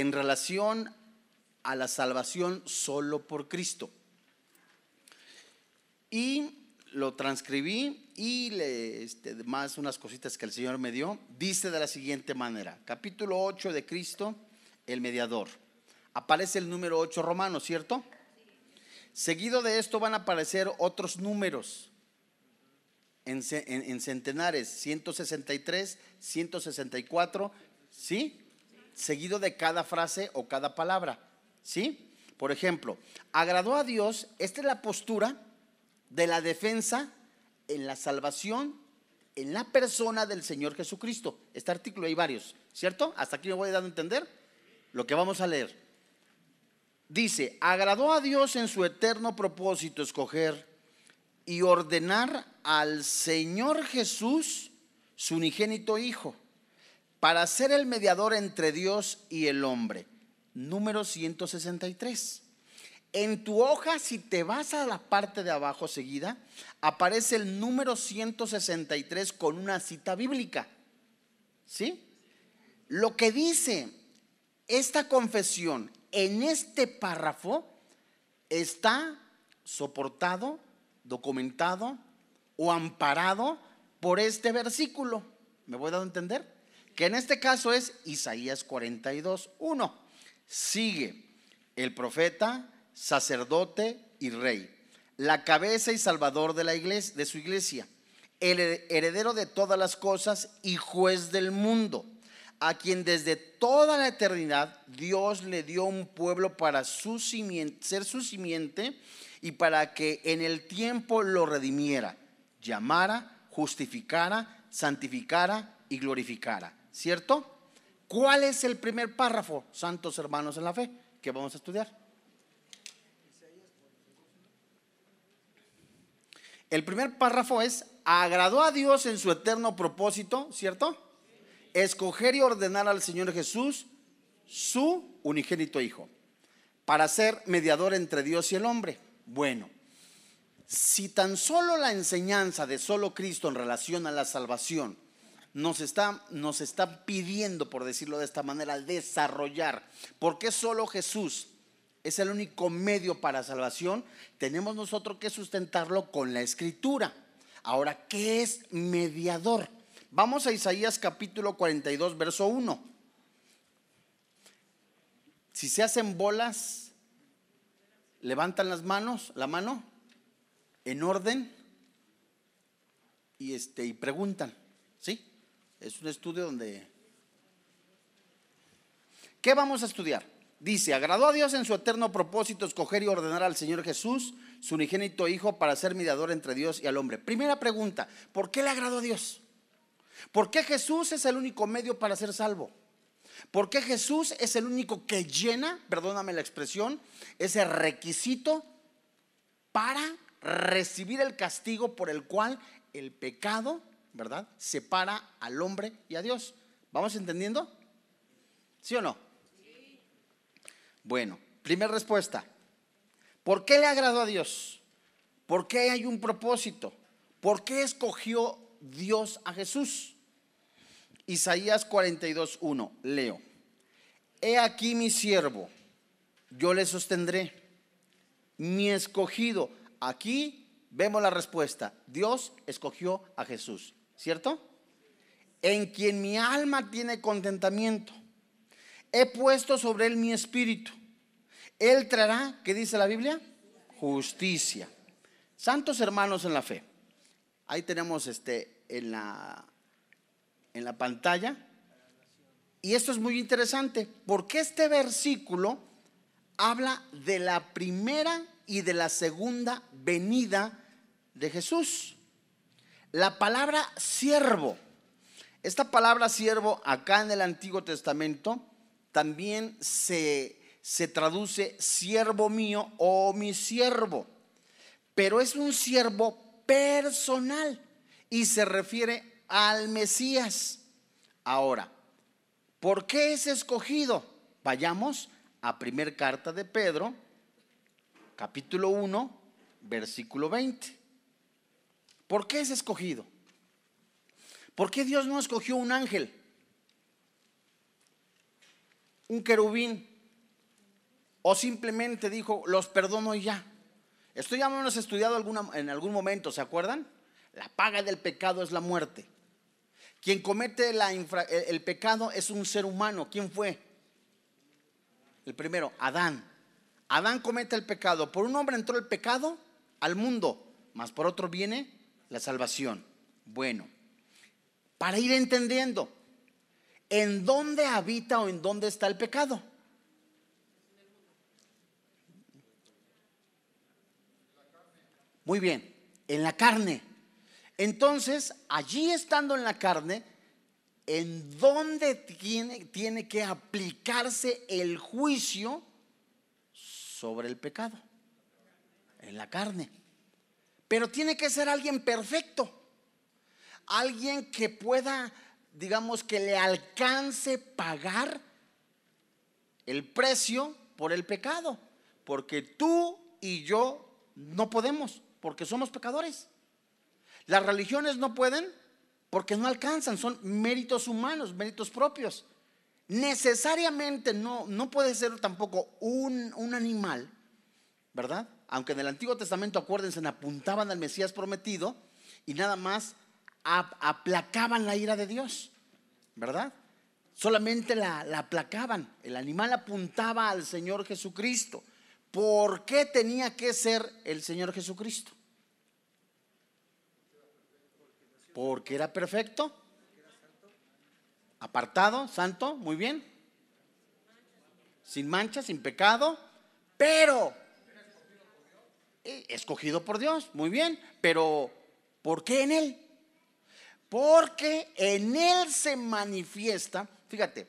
en relación a la salvación solo por Cristo. Y lo transcribí y este, más unas cositas que el Señor me dio. Dice de la siguiente manera, capítulo 8 de Cristo, el mediador. Aparece el número 8 romano, ¿cierto? Seguido de esto van a aparecer otros números en, en centenares, 163, 164, ¿sí? Seguido de cada frase o cada palabra, ¿sí? Por ejemplo, agradó a Dios, esta es la postura de la defensa en la salvación en la persona del Señor Jesucristo. Este artículo hay varios, ¿cierto? Hasta aquí me voy dando a entender lo que vamos a leer. Dice, agradó a Dios en su eterno propósito escoger y ordenar al Señor Jesús, su unigénito Hijo, para ser el mediador entre Dios y el hombre. Número 163. En tu hoja, si te vas a la parte de abajo seguida, aparece el número 163 con una cita bíblica. ¿Sí? Lo que dice esta confesión en este párrafo está soportado, documentado o amparado por este versículo. ¿Me voy a a entender? Que en este caso es Isaías 42, 1. Sigue el profeta sacerdote y rey, la cabeza y salvador de la iglesia, su iglesia, el heredero de todas las cosas y juez del mundo, a quien desde toda la eternidad Dios le dio un pueblo para su ser su simiente y para que en el tiempo lo redimiera, llamara, justificara, santificara y glorificara. ¿Cierto? ¿Cuál es el primer párrafo, santos hermanos en la fe, que vamos a estudiar? El primer párrafo es, agradó a Dios en su eterno propósito, ¿cierto? Escoger y ordenar al Señor Jesús, su unigénito Hijo, para ser mediador entre Dios y el hombre. Bueno, si tan solo la enseñanza de solo Cristo en relación a la salvación nos está, nos está pidiendo, por decirlo de esta manera, desarrollar, ¿por qué solo Jesús? es el único medio para salvación, tenemos nosotros que sustentarlo con la escritura. Ahora, ¿qué es mediador? Vamos a Isaías capítulo 42, verso 1. Si se hacen bolas, levantan las manos, la mano, en orden, y, este, y preguntan. ¿Sí? Es un estudio donde... ¿Qué vamos a estudiar? Dice, agradó a Dios en su eterno propósito escoger y ordenar al Señor Jesús, su unigénito Hijo, para ser mediador entre Dios y al hombre. Primera pregunta, ¿por qué le agradó a Dios? ¿Por qué Jesús es el único medio para ser salvo? ¿Por qué Jesús es el único que llena, perdóname la expresión, ese requisito para recibir el castigo por el cual el pecado, ¿verdad?, separa al hombre y a Dios. ¿Vamos entendiendo? ¿Sí o no? Bueno, primera respuesta. ¿Por qué le agradó a Dios? ¿Por qué hay un propósito? ¿Por qué escogió Dios a Jesús? Isaías 42.1, leo. He aquí mi siervo, yo le sostendré. Mi escogido. Aquí vemos la respuesta. Dios escogió a Jesús, ¿cierto? En quien mi alma tiene contentamiento. He puesto sobre él mi espíritu. Él traerá, ¿qué dice la Biblia? Justicia. Santos hermanos en la fe. Ahí tenemos este en la en la pantalla. Y esto es muy interesante porque este versículo habla de la primera y de la segunda venida de Jesús. La palabra siervo. Esta palabra siervo acá en el Antiguo Testamento también se se traduce siervo mío o mi siervo, pero es un siervo personal y se refiere al Mesías. Ahora, ¿por qué es escogido? Vayamos a primer carta de Pedro, capítulo 1, versículo 20. ¿Por qué es escogido? ¿Por qué Dios no escogió un ángel? un querubín o simplemente dijo, los perdono y ya. Esto ya hemos estudiado en algún momento, ¿se acuerdan? La paga del pecado es la muerte. Quien comete la el pecado es un ser humano. ¿Quién fue? El primero, Adán. Adán comete el pecado. Por un hombre entró el pecado al mundo, mas por otro viene la salvación. Bueno, para ir entendiendo, ¿en dónde habita o en dónde está el pecado? Muy bien, en la carne. Entonces, allí estando en la carne, ¿en dónde tiene, tiene que aplicarse el juicio sobre el pecado? En la carne. Pero tiene que ser alguien perfecto. Alguien que pueda, digamos, que le alcance pagar el precio por el pecado. Porque tú y yo no podemos porque somos pecadores. Las religiones no pueden porque no alcanzan, son méritos humanos, méritos propios. Necesariamente no, no puede ser tampoco un, un animal, ¿verdad? Aunque en el Antiguo Testamento, acuérdense, apuntaban al Mesías prometido y nada más aplacaban la ira de Dios, ¿verdad? Solamente la, la aplacaban. El animal apuntaba al Señor Jesucristo. ¿Por qué tenía que ser el Señor Jesucristo? Porque era perfecto, apartado, santo, muy bien, sin mancha, sin pecado, pero escogido por Dios, muy bien, pero ¿por qué en Él? Porque en Él se manifiesta, fíjate,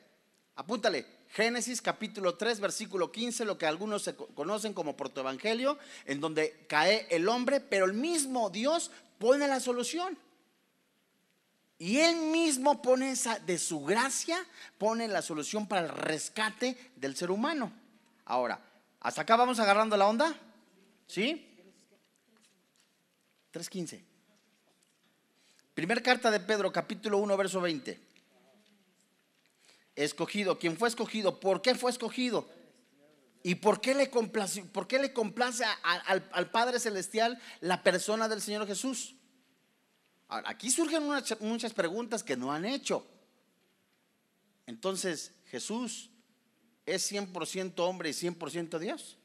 apúntale, Génesis capítulo 3, versículo 15, lo que algunos se conocen como protoevangelio, en donde cae el hombre, pero el mismo Dios pone la solución. Y él mismo pone esa, de su gracia, pone la solución para el rescate del ser humano. Ahora, ¿hasta acá vamos agarrando la onda? ¿Sí? 3.15. Primer carta de Pedro, capítulo 1, verso 20 escogido. ¿Quién fue escogido? ¿Por qué fue escogido? ¿Y por qué le complace, por qué le al, Padre Celestial la persona del Señor Jesús? aquí surgen muchas preguntas que no han hecho. Entonces, ¿Jesús es 100% hombre y 100% Dios?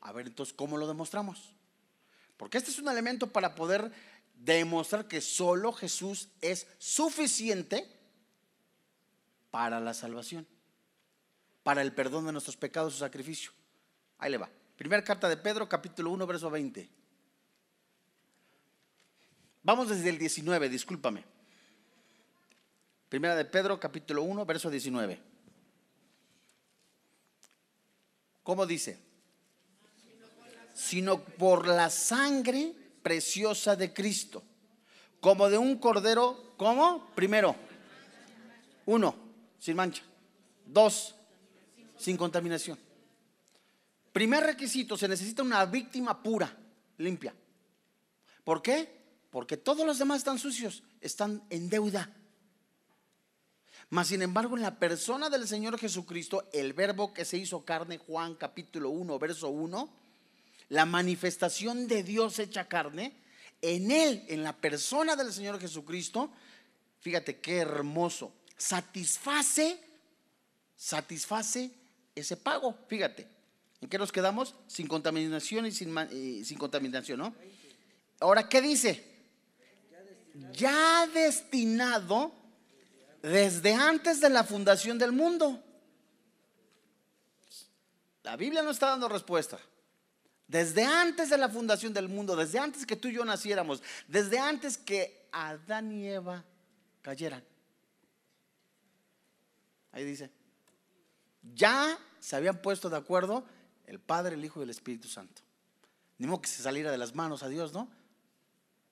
A ver, entonces, ¿cómo lo demostramos? Porque este es un elemento para poder demostrar que solo Jesús es suficiente para la salvación, para el perdón de nuestros pecados, su sacrificio. Ahí le va. Primera carta de Pedro, capítulo 1, verso 20. Vamos desde el 19, discúlpame. Primera de Pedro, capítulo 1, verso 19. ¿Cómo dice? Sino por la sangre preciosa de Cristo, como de un cordero, ¿cómo? Primero, uno, sin mancha. Dos, sin contaminación. Primer requisito, se necesita una víctima pura, limpia. ¿Por qué? Porque todos los demás están sucios, están en deuda. Mas sin embargo, en la persona del Señor Jesucristo, el verbo que se hizo carne, Juan capítulo 1, verso 1, la manifestación de Dios hecha carne, en él, en la persona del Señor Jesucristo, fíjate qué hermoso satisface, satisface ese pago. Fíjate, ¿en qué nos quedamos? Sin contaminación y sin, eh, contaminación, ¿no? Ahora, ¿qué dice? Ya destinado desde antes de la fundación del mundo. La Biblia no está dando respuesta. Desde antes de la fundación del mundo, desde antes que tú y yo naciéramos, desde antes que Adán y Eva cayeran. Ahí dice, ya se habían puesto de acuerdo el Padre, el Hijo y el Espíritu Santo. Ni modo que se saliera de las manos a Dios, ¿no?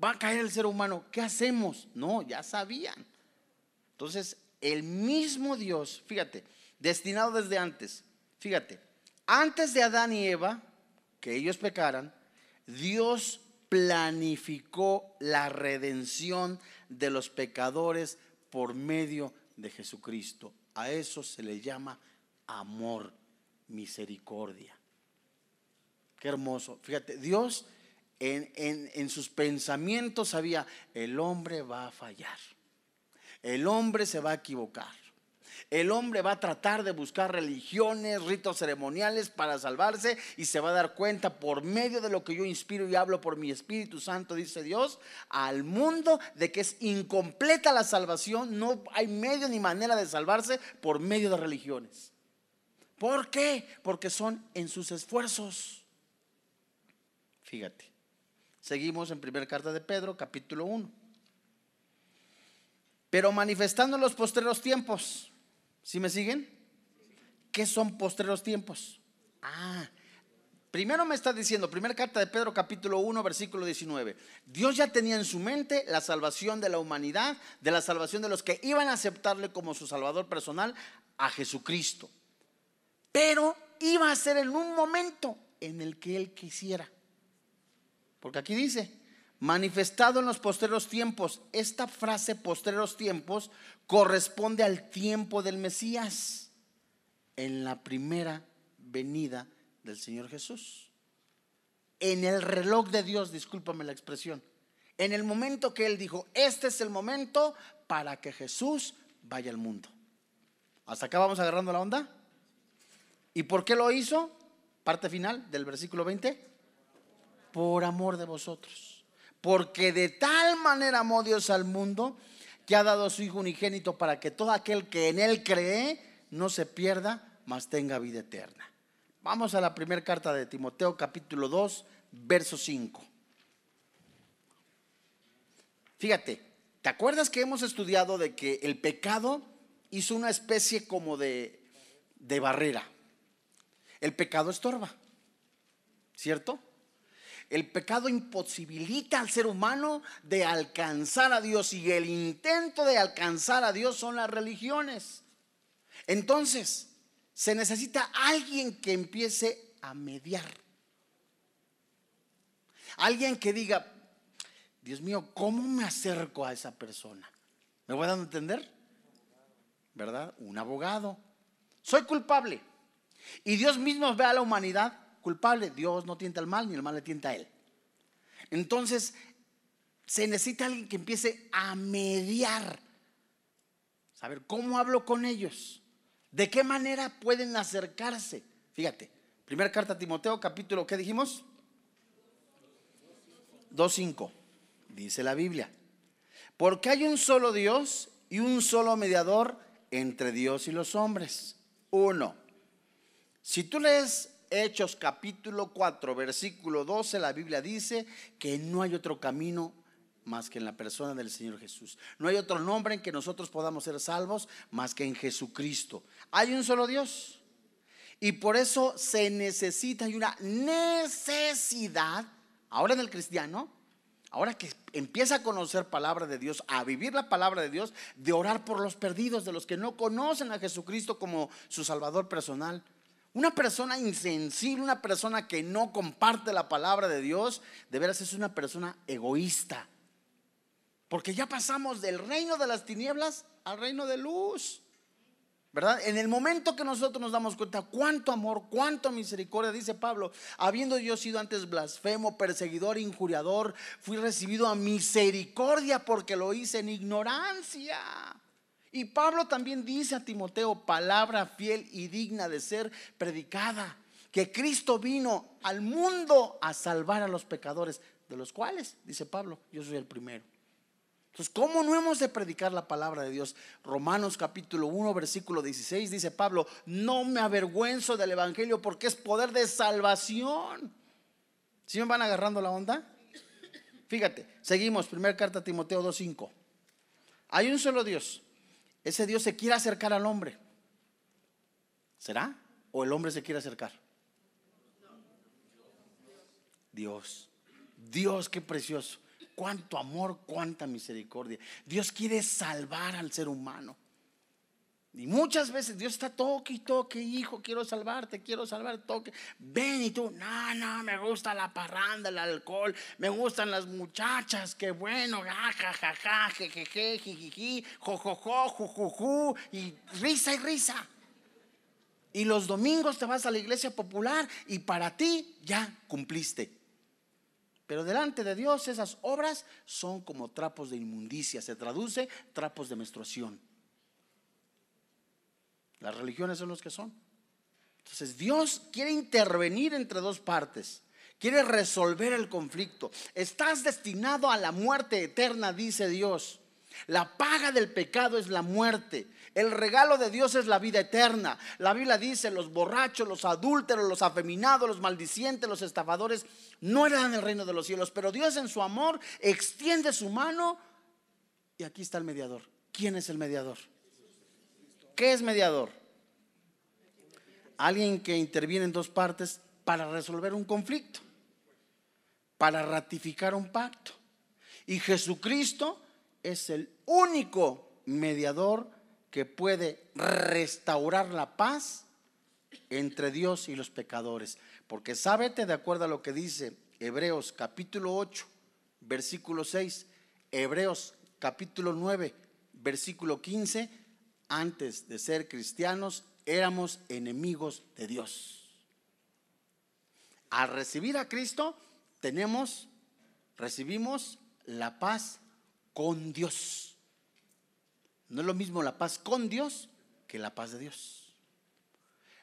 Va a caer el ser humano, ¿qué hacemos? No, ya sabían. Entonces, el mismo Dios, fíjate, destinado desde antes, fíjate, antes de Adán y Eva, que ellos pecaran, Dios planificó la redención de los pecadores por medio de Jesucristo. A eso se le llama amor, misericordia. Qué hermoso. Fíjate, Dios en, en, sus pensamientos sabía, el hombre va a fallar. El hombre se va a equivocar. El hombre va a tratar de buscar religiones, ritos ceremoniales para salvarse y se va a dar cuenta por medio de lo que yo inspiro y hablo por mi Espíritu Santo, dice Dios, al mundo de que es incompleta la salvación, no hay medio ni manera de salvarse por medio de religiones. ¿Por qué? Porque son en sus esfuerzos. Fíjate. Seguimos en primera carta de Pedro, capítulo 1. Pero manifestando los postreros tiempos, ¿sí me siguen? ¿Qué son postreros tiempos? Ah, primero me está diciendo, primera carta de Pedro, capítulo 1, versículo 19. Dios ya tenía en su mente la salvación de la humanidad, de la salvación de los que iban a aceptarle como su salvador personal a Jesucristo. Pero iba a ser en un momento en el que Él quisiera. Porque aquí dice, manifestado en los postreros tiempos. Esta frase postreros tiempos corresponde al tiempo del Mesías en la primera venida del Señor Jesús. En el reloj de Dios, discúlpame la expresión, en el momento que Él dijo, este es el momento para que Jesús vaya al mundo. ¿Hasta acá vamos agarrando la onda? ¿Y por qué lo hizo? Parte final del versículo 20 por amor de vosotros. Porque de tal manera amó Dios al mundo que ha dado a su Hijo unigénito para que todo aquel que en Él cree no se pierda, mas tenga vida eterna. Vamos a la primera carta de Timoteo capítulo 2, verso 5. Fíjate, ¿te acuerdas que hemos estudiado de que el pecado hizo una especie como de, de barrera? El pecado estorba, ¿cierto? El pecado imposibilita al ser humano de alcanzar a Dios y el intento de alcanzar a Dios son las religiones. Entonces, se necesita alguien que empiece a mediar. Alguien que diga, Dios mío, ¿cómo me acerco a esa persona? ¿Me voy dando a entender? ¿Verdad? Un abogado. Soy culpable. Y Dios mismo ve a la humanidad culpable. Dios no tienta el mal, ni el mal le tienta a él. Entonces, se necesita alguien que empiece a mediar. Saber cómo hablo con ellos. ¿De qué manera pueden acercarse? Fíjate, primera carta a Timoteo, capítulo, ¿qué dijimos? 2.5, dice la Biblia. Porque hay un solo Dios y un solo mediador entre Dios y los hombres. Uno. Si tú lees Hechos capítulo 4, versículo 12, la Biblia dice que no hay otro camino más que en la persona del Señor Jesús. No hay otro nombre en que nosotros podamos ser salvos más que en Jesucristo. Hay un solo Dios. Y por eso se necesita, hay una necesidad, ahora en el cristiano, ahora que empieza a conocer palabra de Dios, a vivir la palabra de Dios, de orar por los perdidos, de los que no conocen a Jesucristo como su Salvador personal. Una persona insensible, una persona que no comparte la palabra de Dios, de veras es una persona egoísta. Porque ya pasamos del reino de las tinieblas al reino de luz. ¿Verdad? En el momento que nosotros nos damos cuenta cuánto amor, cuánto misericordia, dice Pablo, habiendo yo sido antes blasfemo, perseguidor, injuriador, fui recibido a misericordia porque lo hice en ignorancia. Y Pablo también dice a Timoteo, palabra fiel y digna de ser predicada, que Cristo vino al mundo a salvar a los pecadores, de los cuales, dice Pablo, yo soy el primero. Entonces, ¿cómo no hemos de predicar la palabra de Dios? Romanos capítulo 1, versículo 16, dice Pablo, no me avergüenzo del Evangelio porque es poder de salvación. ¿Sí me van agarrando la onda? Fíjate, seguimos, primera carta a Timoteo 2.5. Hay un solo Dios ese Dios se quiere acercar al hombre. ¿Será? ¿O el hombre se quiere acercar? Dios. Dios, qué precioso. Cuánto amor, cuánta misericordia. Dios quiere salvar al ser humano. Y muchas veces Dios está toque y toque, hijo, quiero salvarte, quiero salvar, toque. Ven y tú, no, no, me gusta la parranda, el alcohol, me gustan las muchachas, qué bueno, jajaja, jejeje, jijiji, jojojo, jujuju, y risa y risa. Y los domingos te vas a la iglesia popular y para ti ya cumpliste. Pero delante de Dios esas obras son como trapos de inmundicia, se traduce trapos de menstruación. Las religiones son los que son. Entonces Dios quiere intervenir entre dos partes. Quiere resolver el conflicto. Estás destinado a la muerte eterna, dice Dios. La paga del pecado es la muerte. El regalo de Dios es la vida eterna. La Biblia dice, los borrachos, los adúlteros, los afeminados, los maldicientes, los estafadores, no eran el reino de los cielos. Pero Dios en su amor extiende su mano y aquí está el mediador. ¿Quién es el mediador? ¿Qué es mediador? Alguien que interviene en dos partes para resolver un conflicto, para ratificar un pacto. Y Jesucristo es el único mediador que puede restaurar la paz entre Dios y los pecadores. Porque sábete de acuerdo a lo que dice Hebreos capítulo 8, versículo 6, Hebreos capítulo 9, versículo 15, antes de ser cristianos éramos enemigos de Dios. Al recibir a Cristo tenemos, recibimos la paz con Dios. No es lo mismo la paz con Dios que la paz de Dios.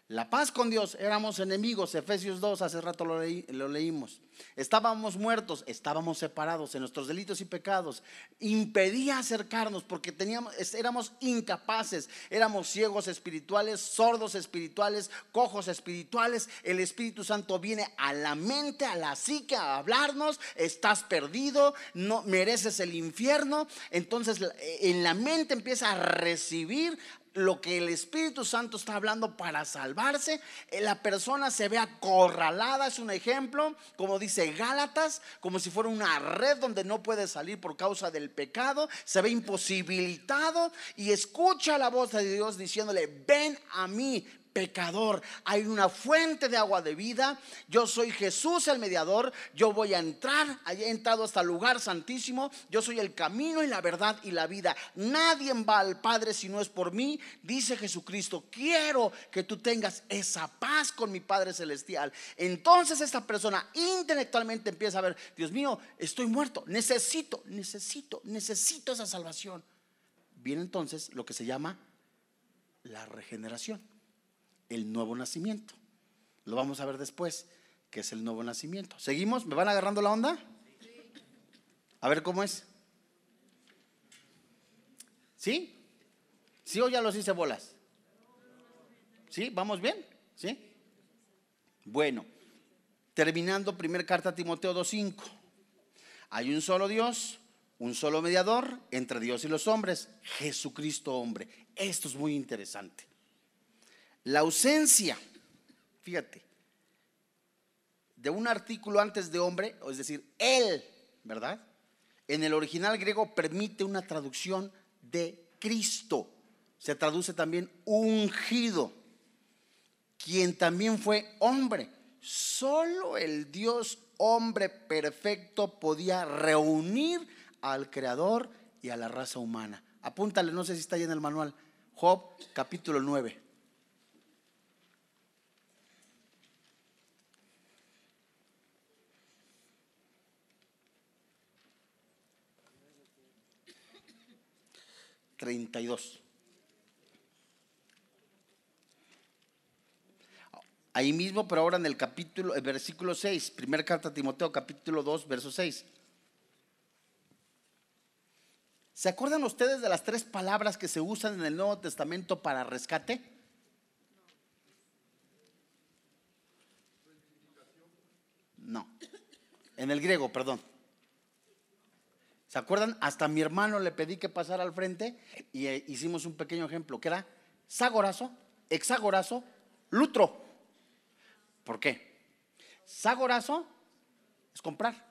La paz con Dios, éramos enemigos, Efesios 2, hace rato lo, lo, leímos. Estábamos muertos, estábamos separados en nuestros delitos y pecados. Impedía acercarnos porque teníamos, éramos incapaces, éramos ciegos espirituales, sordos espirituales, cojos espirituales. El Espíritu Santo viene a la mente, a la psique, a hablarnos. Estás perdido, no mereces el infierno. Entonces en la mente empieza a recibir lo que el Espíritu Santo está hablando para salvarse, eh, la persona se ve acorralada, es un ejemplo, como dice Gálatas, como si fuera una red donde no puede salir por causa del pecado, se ve imposibilitado y escucha la voz de Dios diciéndole, ven a mí, pecador. Hay una fuente de agua de vida. Yo soy Jesús el mediador. Yo voy a entrar. He entrado hasta el lugar santísimo. Yo soy el camino y la verdad y la vida. Nadie va al Padre si no es por mí. Dice Jesucristo, quiero que tú tengas esa paz con mi Padre Celestial. Entonces esta persona intelectualmente empieza a ver, Dios mío, estoy muerto. Necesito, necesito, necesito esa salvación. Viene entonces lo que se llama la regeneración el nuevo nacimiento. Lo vamos a ver después, que es el nuevo nacimiento. ¿Seguimos? ¿Me van agarrando la onda? A ver cómo es. ¿Sí? ¿Sí o ya los hice bolas? ¿Sí? ¿Vamos bien? ¿Sí? Bueno, terminando primer carta a Timoteo 2.5. Hay un solo Dios, un solo mediador entre Dios y los hombres, Jesucristo hombre. Esto es muy interesante. La ausencia, fíjate, de un artículo antes de hombre, es decir, él, ¿verdad? En el original griego permite una traducción de Cristo. Se traduce también ungido, quien también fue hombre. Solo el Dios hombre perfecto podía reunir al Creador y a la raza humana. Apúntale, no sé si está ahí en el manual. Job capítulo 9. 32. Ahí mismo, pero ahora en el capítulo, el versículo 6, primera carta a Timoteo, capítulo 2, verso 6. ¿Se acuerdan ustedes de las tres palabras que se usan en el Nuevo Testamento para rescate? No, en el griego, perdón. ¿Se acuerdan? Hasta a mi hermano le pedí que pasara al frente y eh, hicimos un pequeño ejemplo, que era sagorazo, hexagorazo, lutro. ¿Por qué? Sagorazo es comprar.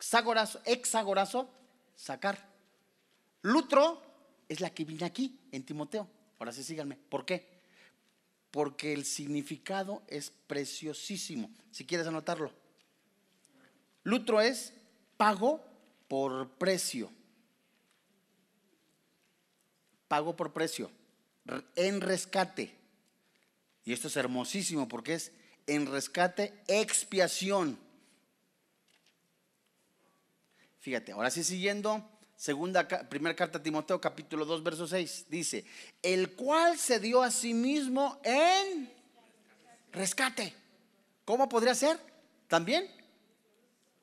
Sagorazo, hexagorazo, sacar. Lutro es la que viene aquí en Timoteo. Ahora sí síganme. ¿Por qué? Porque el significado es preciosísimo. Si quieres anotarlo. Lutro es pago por precio. Pago por precio. En rescate. Y esto es hermosísimo porque es en rescate, expiación. Fíjate, ahora sí siguiendo, segunda, primera carta a Timoteo, capítulo 2, verso 6, dice, el cual se dio a sí mismo en rescate. ¿Cómo podría ser? También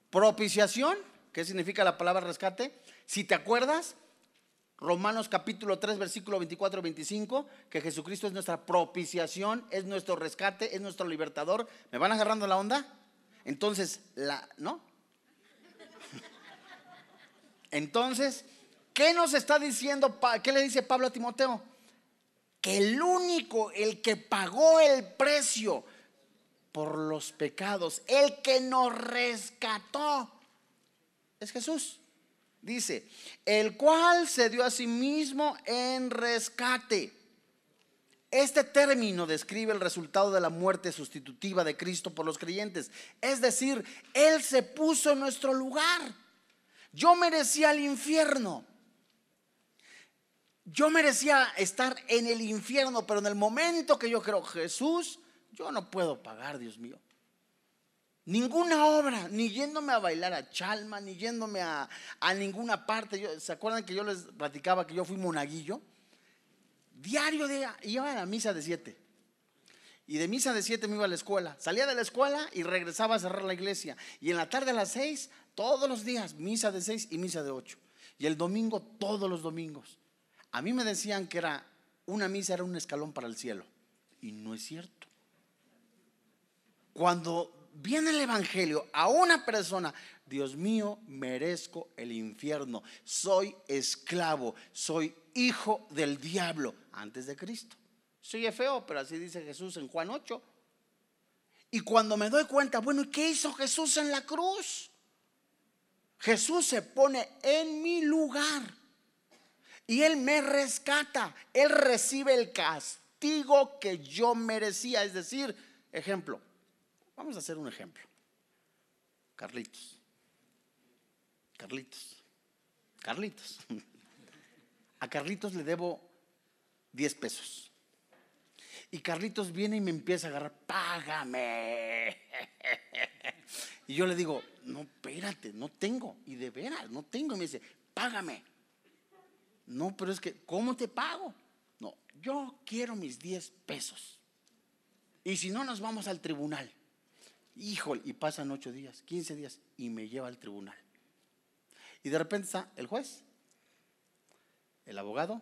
propiciación, ¿qué significa la palabra rescate? Si te acuerdas, Romanos capítulo 3, versículo 24, 25, que Jesucristo es nuestra propiciación, es nuestro rescate, es nuestro libertador. ¿Me van agarrando la onda? Entonces, la, ¿no? Entonces, ¿qué nos está diciendo? ¿Qué le dice Pablo a Timoteo? Que el único, el que pagó el precio por los pecados, el que nos rescató, es Jesús. Dice, el cual se dio a sí mismo en rescate. Este término describe el resultado de la muerte sustitutiva de Cristo por los creyentes. Es decir, Él se puso en nuestro lugar. Yo merecía el infierno. Yo merecía estar en el infierno, pero en el momento que yo creo Jesús, yo no puedo pagar, Dios mío. Ninguna obra, ni yéndome a bailar a Chalma, ni yéndome a, ninguna parte. ¿Se acuerdan que yo les platicaba que yo fui monaguillo? Diario de, iba a la misa de siete. Y de misa de siete me iba a la escuela. Salía de la escuela y regresaba a cerrar la iglesia. Y en la tarde a las seis, todos los días, misa de seis y misa de ocho. Y el domingo, todos los domingos. A mí me decían que era una misa era un escalón para el cielo. Y no es cierto. Cuando viene el Evangelio a una persona, Dios mío, merezco el infierno, soy esclavo, soy hijo del diablo antes de Cristo. Soy feo, pero así dice Jesús en Juan 8. Y cuando me doy cuenta, bueno, ¿qué hizo Jesús en la cruz? Jesús se pone en mi lugar y Él me rescata. Él recibe el castigo que yo merecía. Es decir, ejemplo, Vamos a hacer un ejemplo. Carlitos. Carlitos. Carlitos. A Carlitos le debo 10 pesos. Y Carlitos viene y me empieza a agarrar, págame. Y yo le digo, no, espérate, no tengo. Y de veras, no tengo. Y me dice, págame. No, pero es que, ¿cómo te pago? No, yo quiero mis 10 pesos. Y si no, nos vamos al tribunal. Híjole, y pasan ocho días, 15 días, y me lleva al tribunal. Y de repente está el juez, el abogado,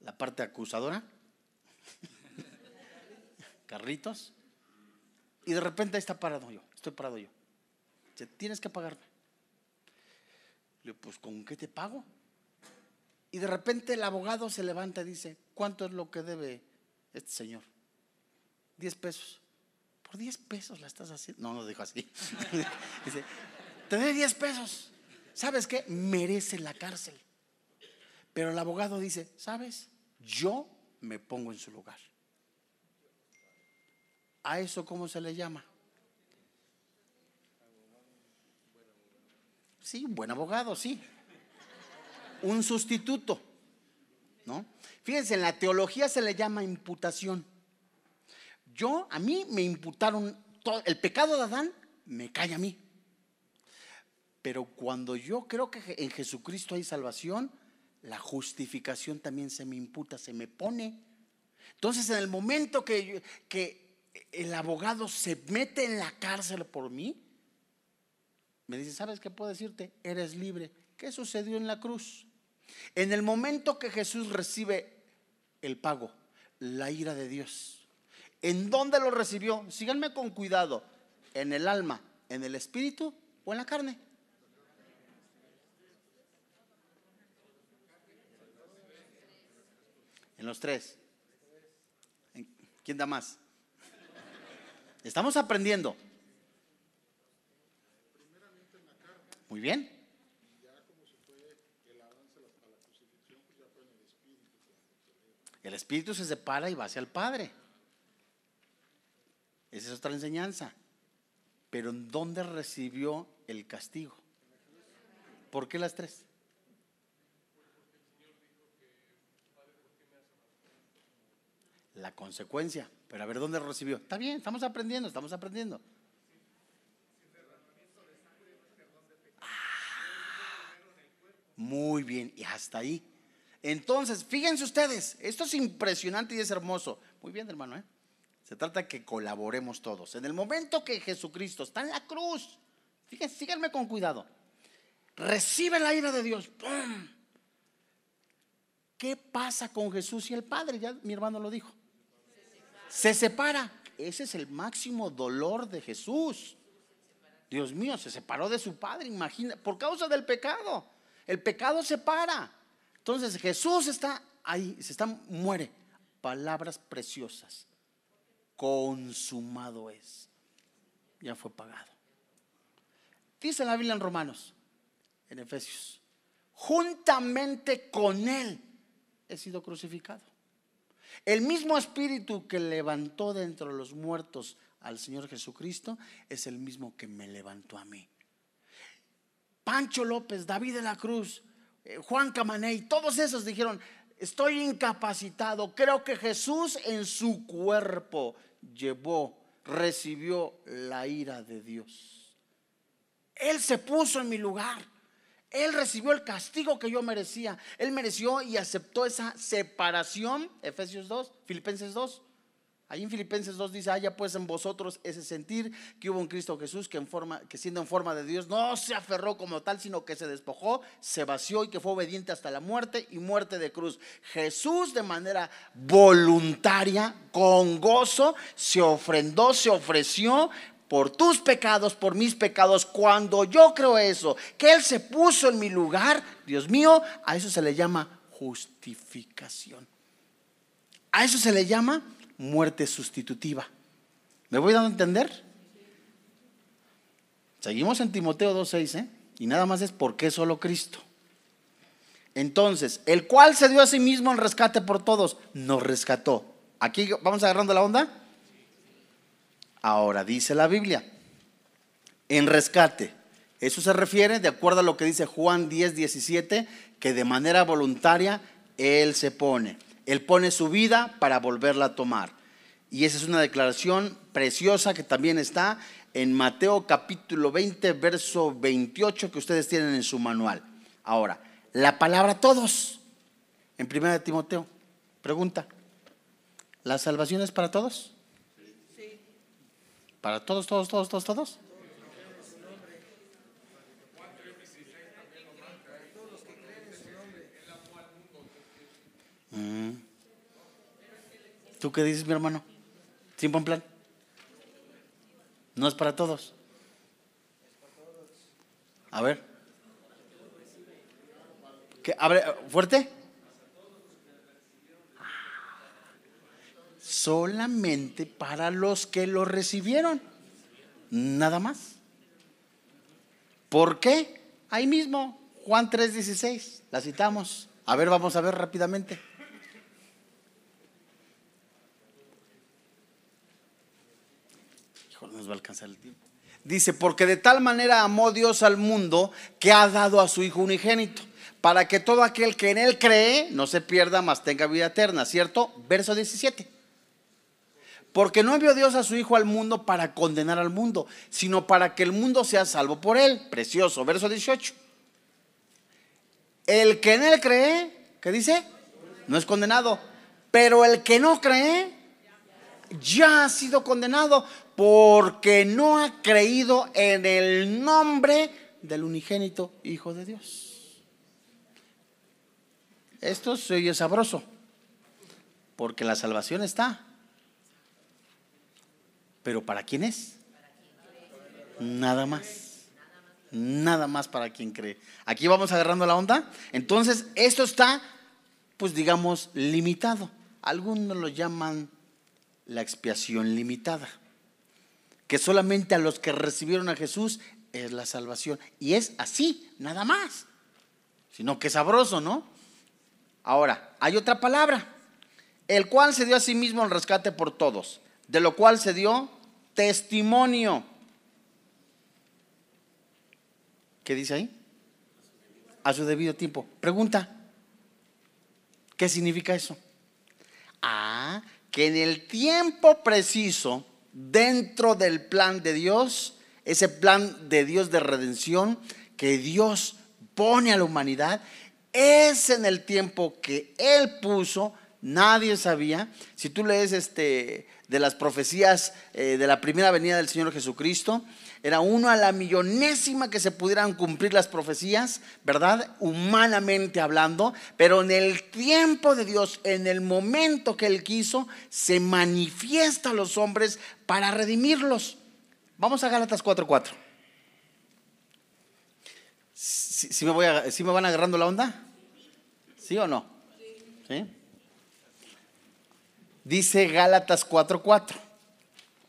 la parte acusadora, Carritos, y de repente está parado yo, estoy parado yo. Dice, tienes que pagarme. Le digo, pues ¿con qué te pago? Y de repente el abogado se levanta y dice, ¿cuánto es lo que debe este señor? Diez pesos. Por 10 pesos la estás haciendo. No, no dijo así. Dice, te doy 10 pesos. ¿Sabes qué? Merece la cárcel. Pero el abogado dice, ¿sabes? Yo me pongo en su lugar. ¿A eso cómo se le llama? Sí, buen abogado, sí. Un sustituto. ¿No? Fíjense, en la teología se le llama imputación. Yo, a mí me imputaron todo, el pecado de Adán, me cae a mí. Pero cuando yo creo que en Jesucristo hay salvación, la justificación también se me imputa, se me pone. Entonces, en el momento que, que el abogado se mete en la cárcel por mí, me dice, ¿sabes qué puedo decirte? Eres libre. ¿Qué sucedió en la cruz? En el momento que Jesús recibe el pago, la ira de Dios, ¿En dónde lo recibió? Síganme con cuidado. ¿En el alma, en el espíritu o en la carne? En los tres. ¿Quién da más? Estamos aprendiendo. Muy bien. El espíritu se separa y va hacia el Padre. Esa es otra enseñanza. Pero ¿en dónde recibió el castigo? ¿Por qué las tres? la consecuencia. Pero a ver dónde recibió. Está bien, estamos aprendiendo, estamos aprendiendo. Ah, muy bien, y hasta ahí. Entonces, fíjense ustedes, esto es impresionante y es hermoso. Muy bien, hermano, ¿eh? Se trata de que colaboremos todos. En el momento que Jesucristo está en la cruz, fíjense, síganme con cuidado, recibe la ira de Dios. ¿Qué pasa con Jesús y el Padre? Ya mi hermano lo dijo. Se separa. Ese es el máximo dolor de Jesús. Dios mío, se separó de su Padre, imagina, por causa del pecado. El pecado separa. Entonces Jesús está ahí, se está, muere. Palabras preciosas. Consumado es. Ya fue pagado. Dice la Biblia en Romanos, en Efesios, juntamente con Él he sido crucificado. El mismo espíritu que levantó de entre los muertos al Señor Jesucristo es el mismo que me levantó a mí. Pancho López, David de la Cruz, eh, Juan Camaney, todos esos dijeron, estoy incapacitado. Creo que Jesús en su cuerpo llevó, recibió la ira de Dios. Él se puso en mi lugar. Él recibió el castigo que yo merecía. Él mereció y aceptó esa separación. Efesios 2, Filipenses 2. Ahí en Filipenses 2 dice, haya pues en vosotros ese sentir que hubo en Cristo Jesús, que, en forma, que siendo en forma de Dios no se aferró como tal, sino que se despojó, se vació y que fue obediente hasta la muerte y muerte de cruz. Jesús de manera voluntaria, con gozo, se ofrendó, se ofreció por tus pecados, por mis pecados, cuando yo creo eso, que Él se puso en mi lugar, Dios mío, a eso se le llama justificación. A eso se le llama muerte sustitutiva. ¿Me voy dando a entender? Seguimos en Timoteo 2.6, ¿eh? Y nada más es porque solo Cristo. Entonces, el cual se dio a sí mismo el rescate por todos, nos rescató. Aquí vamos agarrando la onda. Ahora dice la Biblia, en rescate. Eso se refiere, de acuerdo a lo que dice Juan 10, 17, que de manera voluntaria Él se pone. Él pone su vida para volverla a tomar. Y esa es una declaración preciosa que también está en Mateo capítulo 20, verso 28 que ustedes tienen en su manual. Ahora, la palabra todos, en primera de Timoteo, pregunta, ¿la salvación es para todos? ¿Para todos, todos, todos, todos, todos? ¿Tú qué dices, mi hermano? ¿Sin buen plan? No es para todos. A ver. ¿Qué? ¿Abre fuerte? solamente para los que lo recibieron. Nada más. ¿Por qué? Ahí mismo, Juan 3:16, la citamos. A ver, vamos a ver rápidamente. Nos va a alcanzar el tiempo. Dice, porque de tal manera amó Dios al mundo que ha dado a su Hijo unigénito, para que todo aquel que en Él cree no se pierda, mas tenga vida eterna, ¿cierto? Verso 17. Porque no envió Dios a su Hijo al mundo para condenar al mundo, sino para que el mundo sea salvo por él. Precioso, verso 18. El que en él cree, ¿qué dice? No es condenado. Pero el que no cree, ya ha sido condenado porque no ha creído en el nombre del unigénito Hijo de Dios. Esto se oye sabroso, porque la salvación está pero ¿para quién es? Nada más. Nada más para quien cree. Aquí vamos agarrando la onda. Entonces, esto está, pues digamos, limitado. Algunos lo llaman la expiación limitada. Que solamente a los que recibieron a Jesús es la salvación. Y es así, nada más. Sino que sabroso, ¿no? Ahora, hay otra palabra. El cual se dio a sí mismo el rescate por todos. De lo cual se dio testimonio. ¿Qué dice ahí? A su debido tiempo. Pregunta, ¿qué significa eso? Ah, que en el tiempo preciso, dentro del plan de Dios, ese plan de Dios de redención que Dios pone a la humanidad, es en el tiempo que Él puso, nadie sabía. Si tú lees este, de las profecías eh, de la primera venida del Señor Jesucristo, era uno a la millonésima que se pudieran cumplir las profecías, ¿verdad? Humanamente hablando, pero en el tiempo de Dios, en el momento que Él quiso, se manifiesta a los hombres para redimirlos. Vamos a Gálatas 4:4. ¿Sí, me voy ¿Sí me van agarrando la onda? ¿Sí o no? ¿Sí? Dice Gálatas 4:4.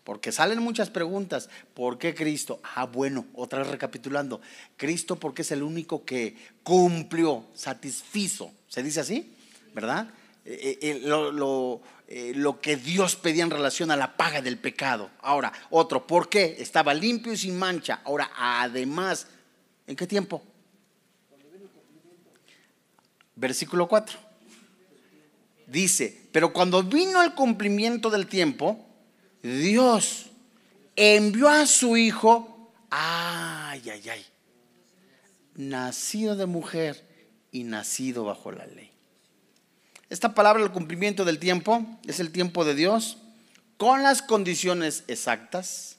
Porque salen muchas preguntas. ¿Por qué Cristo? Ah, bueno, otra vez recapitulando. Cristo porque es el único que cumplió, satisfizo. ¿Se dice así? ¿Verdad? Eh, eh, lo, eh, lo, que Dios pedía en relación a la paga del pecado. Ahora, otro, ¿por qué? Estaba limpio y sin mancha. Ahora, además, ¿en qué tiempo? Versículo 4. Dice, pero cuando vino el cumplimiento del tiempo, Dios envió a su hijo, ay, ay, ay, nacido de mujer y nacido bajo la ley. Esta palabra, el cumplimiento del tiempo, es el tiempo de Dios con las condiciones exactas,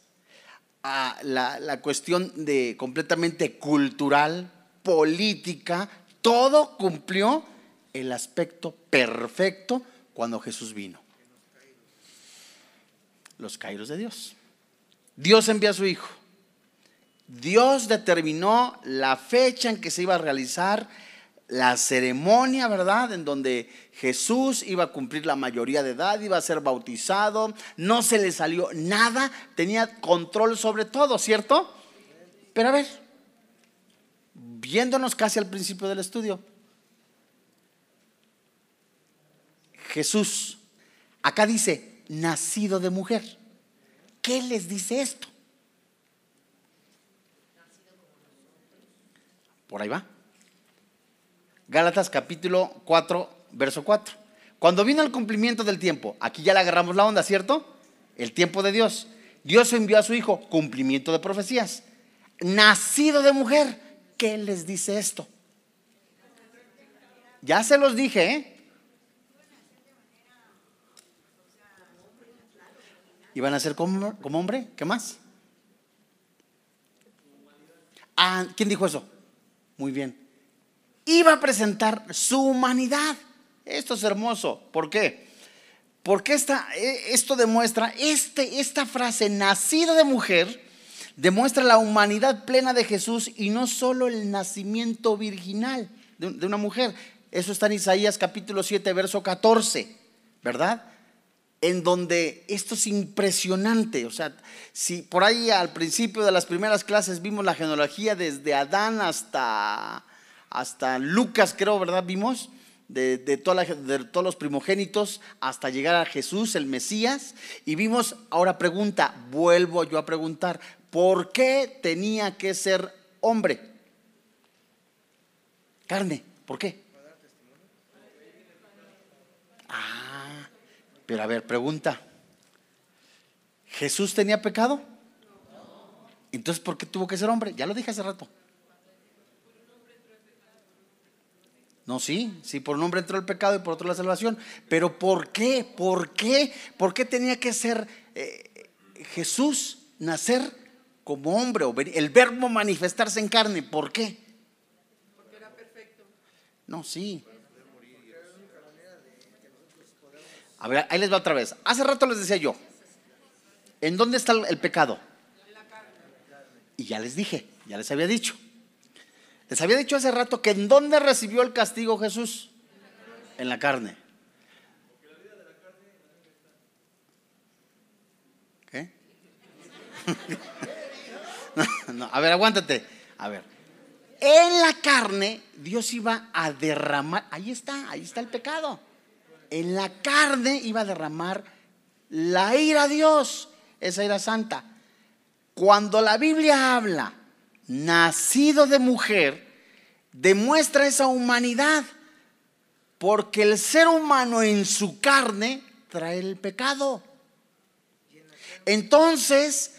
la, la cuestión de completamente cultural, política, todo cumplió el aspecto perfecto cuando Jesús vino. Los Kairos de Dios. Dios envía a su Hijo. Dios determinó la fecha en que se iba a realizar la ceremonia, ¿verdad? En donde Jesús iba a cumplir la mayoría de edad, iba a ser bautizado, no se le salió nada, tenía control sobre todo, ¿cierto? Pero a ver, viéndonos casi al principio del estudio, Jesús, acá dice, nacido de mujer. ¿Qué les dice esto? Por ahí va. Gálatas capítulo 4, verso 4. Cuando vino el cumplimiento del tiempo, aquí ya le agarramos la onda, ¿cierto? El tiempo de Dios. Dios envió a su hijo, cumplimiento de profecías. Nacido de mujer. ¿Qué les dice esto? Ya se los dije, ¿eh? ¿Iban a ser como, hombre? ¿Qué más? Ah, ¿quién dijo eso? Muy bien. Iba a presentar su humanidad. Esto es hermoso. ¿Por qué? Porque esta, e, esto demuestra, este, esta frase, nacido de mujer, demuestra la humanidad plena de Jesús y no solo el nacimiento virginal de, de una mujer. Eso está en Isaías capítulo 7, verso 14, ¿verdad? En donde esto es impresionante. O sea, si por ahí al principio de las primeras clases vimos la genealogía desde Adán hasta, hasta Lucas, creo, ¿verdad? Vimos. De, de, de, todos los primogénitos hasta llegar a Jesús, el Mesías. Y vimos, ahora pregunta, vuelvo yo a preguntar, ¿por qué tenía que ser hombre? Carne, ¿por qué? Pero a ver, pregunta. ¿Jesús tenía pecado? Entonces, ¿por qué tuvo que ser hombre? Ya lo dije hace rato. No, sí, sí, por un hombre entró el pecado y por otro la salvación. Pero ¿por qué? ¿Por qué? ¿Por qué tenía que ser eh, Jesús nacer como hombre o el verbo manifestarse en carne? ¿Por qué? Porque era perfecto. No, sí. A ver, ahí les va otra vez. Hace rato les decía yo, ¿en dónde está el pecado? Y ya les dije, ya les había dicho. Les había dicho hace rato que en dónde recibió el castigo Jesús? En la carne. ¿Qué? no, a ver, aguántate. A ver. En la carne Dios iba a derramar, ahí está, ahí está el pecado en la carne iba a derramar la ira a Dios, esa ira santa. Cuando la Biblia habla nacido de mujer, demuestra esa humanidad, porque el ser humano en su carne traer el pecado. Entonces,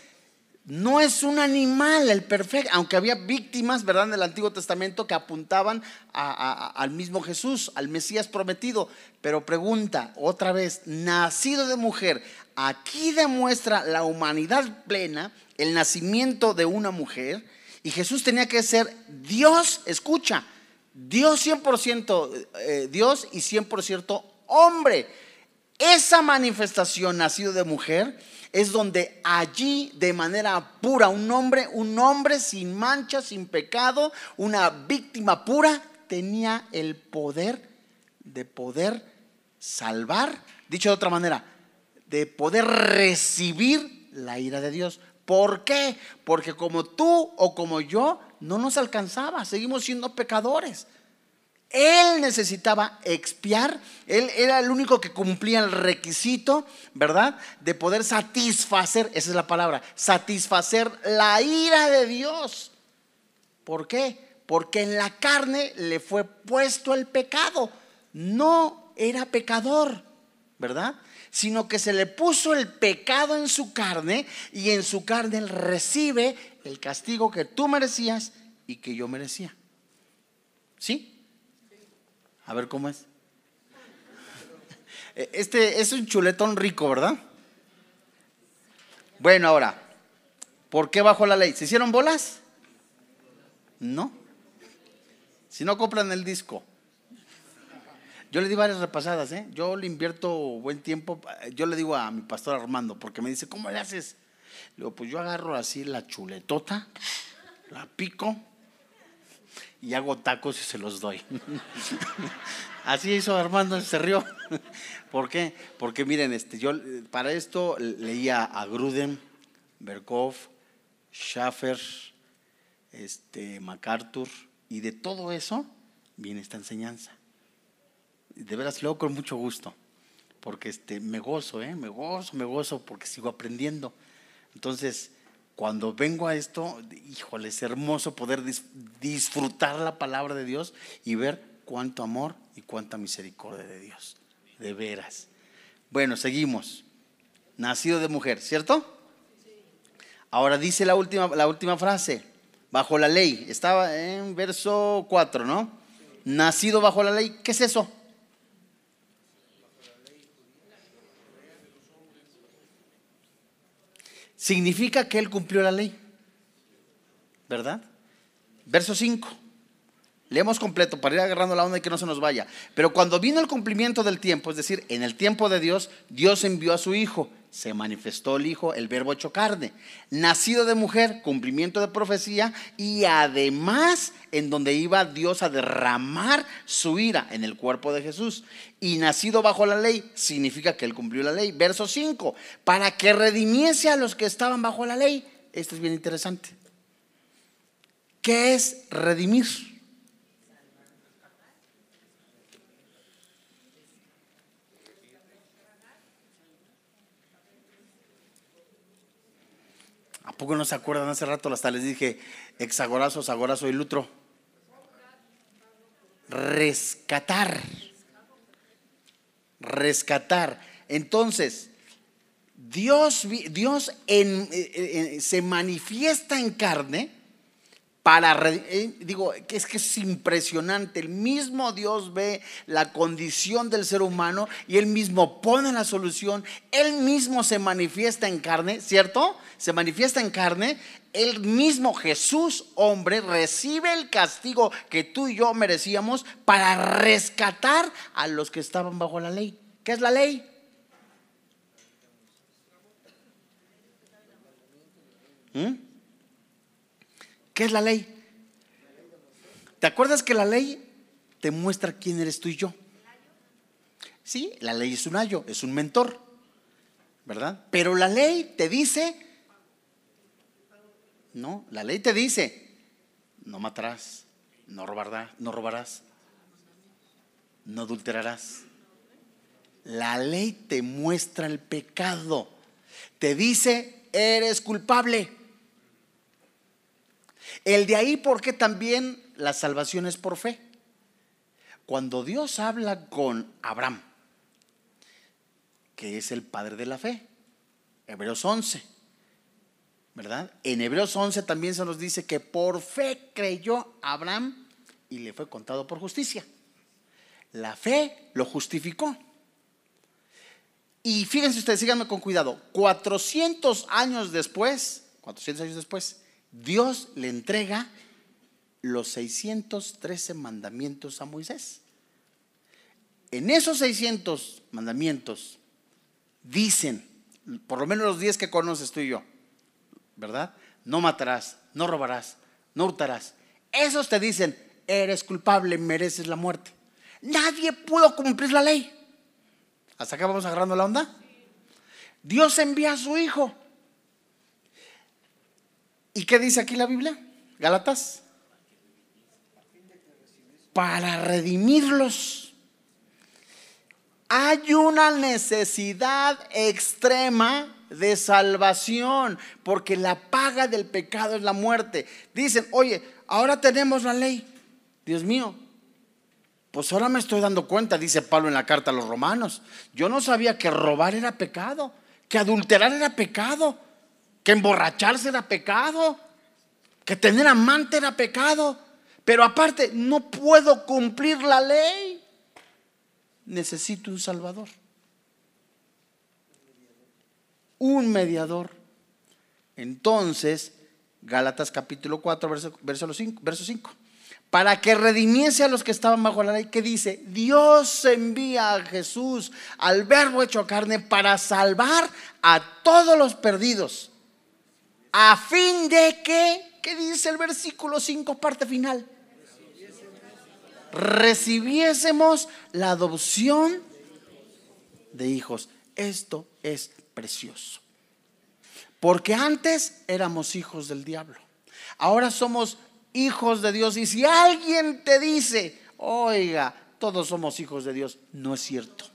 no es un animal el perfecto, aunque había víctimas, ¿verdad? En el Antiguo Testamento que apuntaban al mismo Jesús, al Mesías prometido. Pero pregunta otra vez, nacido de mujer, aquí demuestra la humanidad plena, el nacimiento de una mujer, y Jesús tenía que ser Dios, escucha, Dios 100% eh, Dios y 100% hombre. Esa manifestación nacido de mujer es donde allí de manera pura un hombre, un hombre sin mancha, sin pecado, una víctima pura, tenía el poder de poder salvar, dicho de otra manera, de poder recibir la ira de Dios. ¿Por qué? Porque como tú o como yo no nos alcanzaba, seguimos siendo pecadores. Él necesitaba expiar, él era el único que cumplía el requisito, ¿verdad? De poder satisfacer, esa es la palabra, satisfacer la ira de Dios. ¿Por qué? Porque en la carne le fue puesto el pecado. No era pecador, ¿verdad? Sino que se le puso el pecado en su carne y en su carne él recibe el castigo que tú merecías y que yo merecía. ¿Sí? A ver cómo es. Eh, este es un chuletón rico, ¿verdad? Bueno, ahora, ¿por qué bajo la ley? ¿Se hicieron bolas? No. Si no compran el disco. Yo le di varias repasadas, ¿eh? Yo le invierto buen tiempo. Yo le digo a mi pastor Armando, porque me dice, ¿cómo le haces? Le digo, pues yo agarro así la chuletota, la pico, y hago tacos y se los doy. Así hizo Armando, se rió. ¿Por qué? Porque miren, este, yo para esto leía a Gruden, Berkov, Schaffer, este, MacArthur, y de todo eso viene esta enseñanza. De veras lo hago con mucho gusto, porque este, me gozo, ¿eh? me gozo, me gozo, porque sigo aprendiendo. Entonces, cuando vengo a esto, híjole, es hermoso poder disfrutar la palabra de Dios y ver cuánto amor y cuánta misericordia de Dios. De veras. Bueno, seguimos. Nacido de mujer, ¿cierto? Ahora dice la última, la última frase. Bajo la ley. Estaba en verso 4, ¿no? Nacido bajo la ley. ¿Qué es eso? Significa que él cumplió la ley. ¿Verdad? Verso 5. Leemos completo para ir agarrando la onda y que no se nos vaya. Pero cuando vino el cumplimiento del tiempo, es decir, en el tiempo de Dios, Dios envió a su Hijo. Se manifestó el Hijo, el verbo hecho carne. Nacido de mujer, cumplimiento de profecía y además en donde iba Dios a derramar su ira en el cuerpo de Jesús. Y nacido bajo la ley significa que él cumplió la ley. Verso 5, para que redimiese a los que estaban bajo la ley. Esto es bien interesante. ¿Qué es redimir? Poco no se acuerdan? Hace rato hasta les dije hexagorazo, sagorazo y lutro. Rescatar. Rescatar. Entonces, Dios, Dios se manifiesta en carne para, eh, digo, que es que es impresionante. El mismo Dios ve la condición del ser humano y él mismo pone la solución. Él mismo se manifiesta en carne, ¿cierto? Se manifiesta en carne. El mismo Jesús, hombre, recibe el castigo que tú y yo merecíamos para rescatar a los que estaban bajo la ley. ¿Qué es la ley? ¿Mm? ¿Qué es la ley? ¿Te acuerdas que la ley te muestra quién eres tú y yo? Sí, la ley es un ayo, es un mentor, ¿verdad? Pero la ley te dice, no, la ley te dice, no matarás, no robarás, no robarás, no adulterarás. La ley te muestra el pecado, te dice, eres culpable. El de ahí porque también la salvación es por fe. Cuando Dios habla con Abraham, que es el padre de la fe. Hebreos 11. ¿Verdad? En Hebreos 11 también se nos dice que por fe creyó Abraham y le fue contado por justicia. La fe lo justificó. Y fíjense ustedes, síganme con cuidado, 400 años después, 400 años después, Dios le entrega los 613 mandamientos a Moisés. En esos 600 mandamientos dicen, por lo menos los 10 que conoces tú y yo, ¿verdad? No matarás, no robarás, no hurtarás. Esos te dicen, eres culpable, mereces la muerte. Nadie pudo cumplir la ley. ¿Hasta acá vamos agarrando la onda? Dios envía a su Hijo. ¿Y qué dice aquí la Biblia? Galatas. Para redimirlos. Hay una necesidad extrema de salvación, porque la paga del pecado es la muerte. Dicen, oye, ahora tenemos la ley. Dios mío, pues ahora me estoy dando cuenta, dice Pablo en la carta a los romanos. Yo no sabía que robar era pecado, que adulterar era pecado, que emborracharse era pecado, que tener amante era pecado. Pero aparte, no puedo cumplir la ley. Necesito un salvador. Un mediador. Entonces, Gálatas capítulo 4, verso, verso 5. Verso 5 para que redimiese a los que estaban bajo la ley, que dice, Dios envía a Jesús, al verbo hecho carne, para salvar a todos los perdidos, a fin de que, ¿qué dice el versículo 5, parte final? Recibiésemos la adopción de hijos. Esto es precioso. Porque antes éramos hijos del diablo. Ahora somos hijos de Dios. Y si alguien te dice, oiga, todos somos hijos de Dios, no es cierto.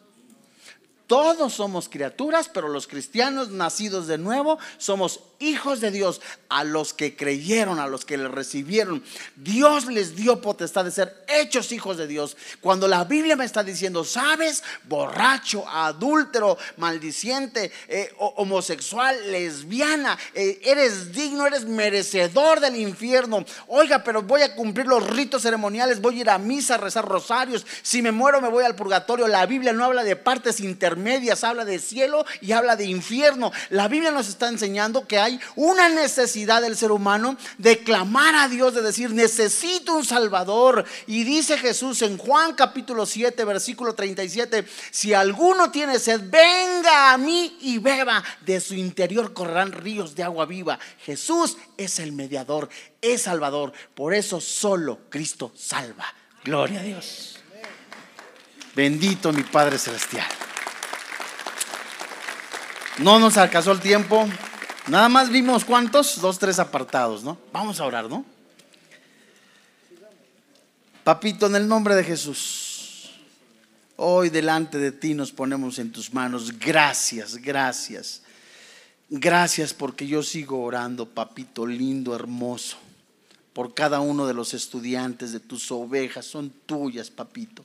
Todos somos criaturas, pero los cristianos nacidos de nuevo somos hijos de Dios, a los que creyeron, a los que le recibieron. Dios les dio potestad de ser hechos hijos de Dios. Cuando la Biblia me está diciendo, sabes, borracho, adúltero, maldiciente, eh, homosexual, lesbiana, eh, eres digno, eres merecedor del infierno. Oiga, pero voy a cumplir los ritos ceremoniales, voy a ir a misa, a rezar rosarios. Si me muero, me voy al purgatorio. La Biblia no habla de partes intermedias, habla de cielo y habla de infierno. La Biblia nos está enseñando que hay una necesidad del ser humano de clamar a Dios, de decir, necesito un Salvador. Y dice Jesús en Juan capítulo 7, versículo 37, si alguno tiene sed, venga a mí y beba. De su interior correrán ríos de agua viva. Jesús es el mediador, es Salvador. Por eso solo Cristo salva. Gloria a Dios. Bendito mi Padre Celestial. No nos alcanzó el tiempo. Nada más vimos cuántos, dos, tres apartados, ¿no? Vamos a orar, ¿no? Papito, en el nombre de Jesús, hoy delante de ti nos ponemos en tus manos. Gracias, gracias. Gracias porque yo sigo orando, papito lindo, hermoso, por cada uno de los estudiantes de tus ovejas, son tuyas, papito.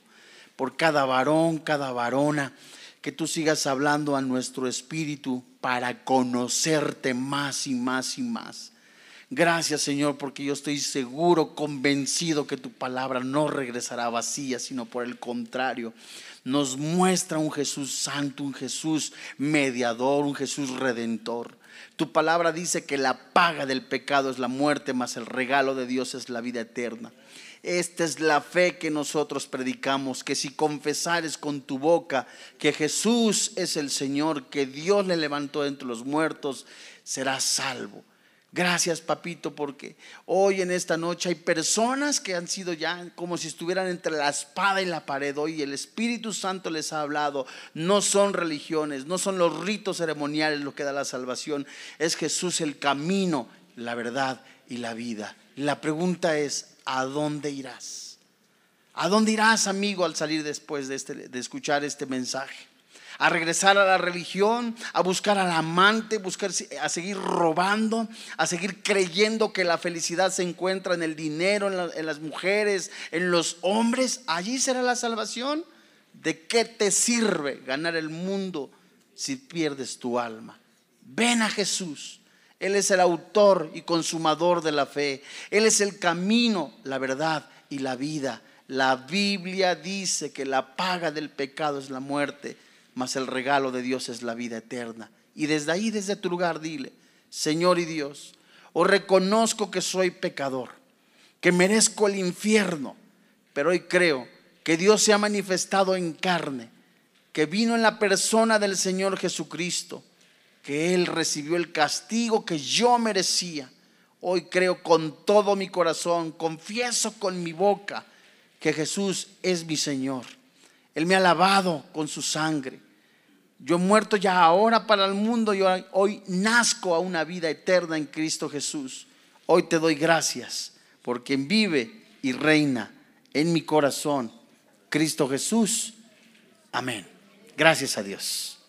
Por cada varón, cada varona que tú sigas hablando a nuestro espíritu para conocerte más y más y más. Gracias Señor, porque yo estoy seguro, convencido que tu palabra no regresará vacía, sino por el contrario, nos muestra un Jesús santo, un Jesús mediador, un Jesús redentor. Tu palabra dice que la paga del pecado es la muerte, mas el regalo de Dios es la vida eterna. Esta es la fe que nosotros predicamos, que si confesares con tu boca que Jesús es el Señor, que Dios le levantó entre los muertos, serás salvo. Gracias, papito, porque hoy en esta noche hay personas que han sido ya como si estuvieran entre la espada y la pared. Hoy el Espíritu Santo les ha hablado. No son religiones, no son los ritos ceremoniales lo que da la salvación. Es Jesús el camino, la verdad y la vida. La pregunta es, ¿a dónde irás? ¿A dónde irás, amigo, al salir después de, este, escuchar este mensaje? a regresar a la religión, a buscar al amante, buscar a seguir robando, a seguir creyendo que la felicidad se encuentra en el dinero, en, las mujeres, en los hombres. Allí será la salvación. ¿De qué te sirve ganar el mundo si pierdes tu alma. Ven a Jesús. Él es el autor y consumador de la fe. Él es el camino, la verdad y la vida. La Biblia dice que la paga del pecado es la muerte, mas el regalo de Dios es la vida eterna. Y desde ahí, desde tu lugar, dile, Señor y Dios, o reconozco que soy pecador, que merezco el infierno, pero hoy creo que Dios se ha manifestado en carne, que vino en la persona del Señor Jesucristo, que Él recibió el castigo que yo merecía. Hoy creo con todo mi corazón, confieso con mi boca que Jesús es mi Señor. Él me ha lavado con su sangre. Yo he muerto ya ahora para el mundo y hoy, nazco a una vida eterna en Cristo Jesús. Hoy te doy gracias por quien vive y reina en mi corazón, Cristo Jesús. Amén. Gracias a Dios.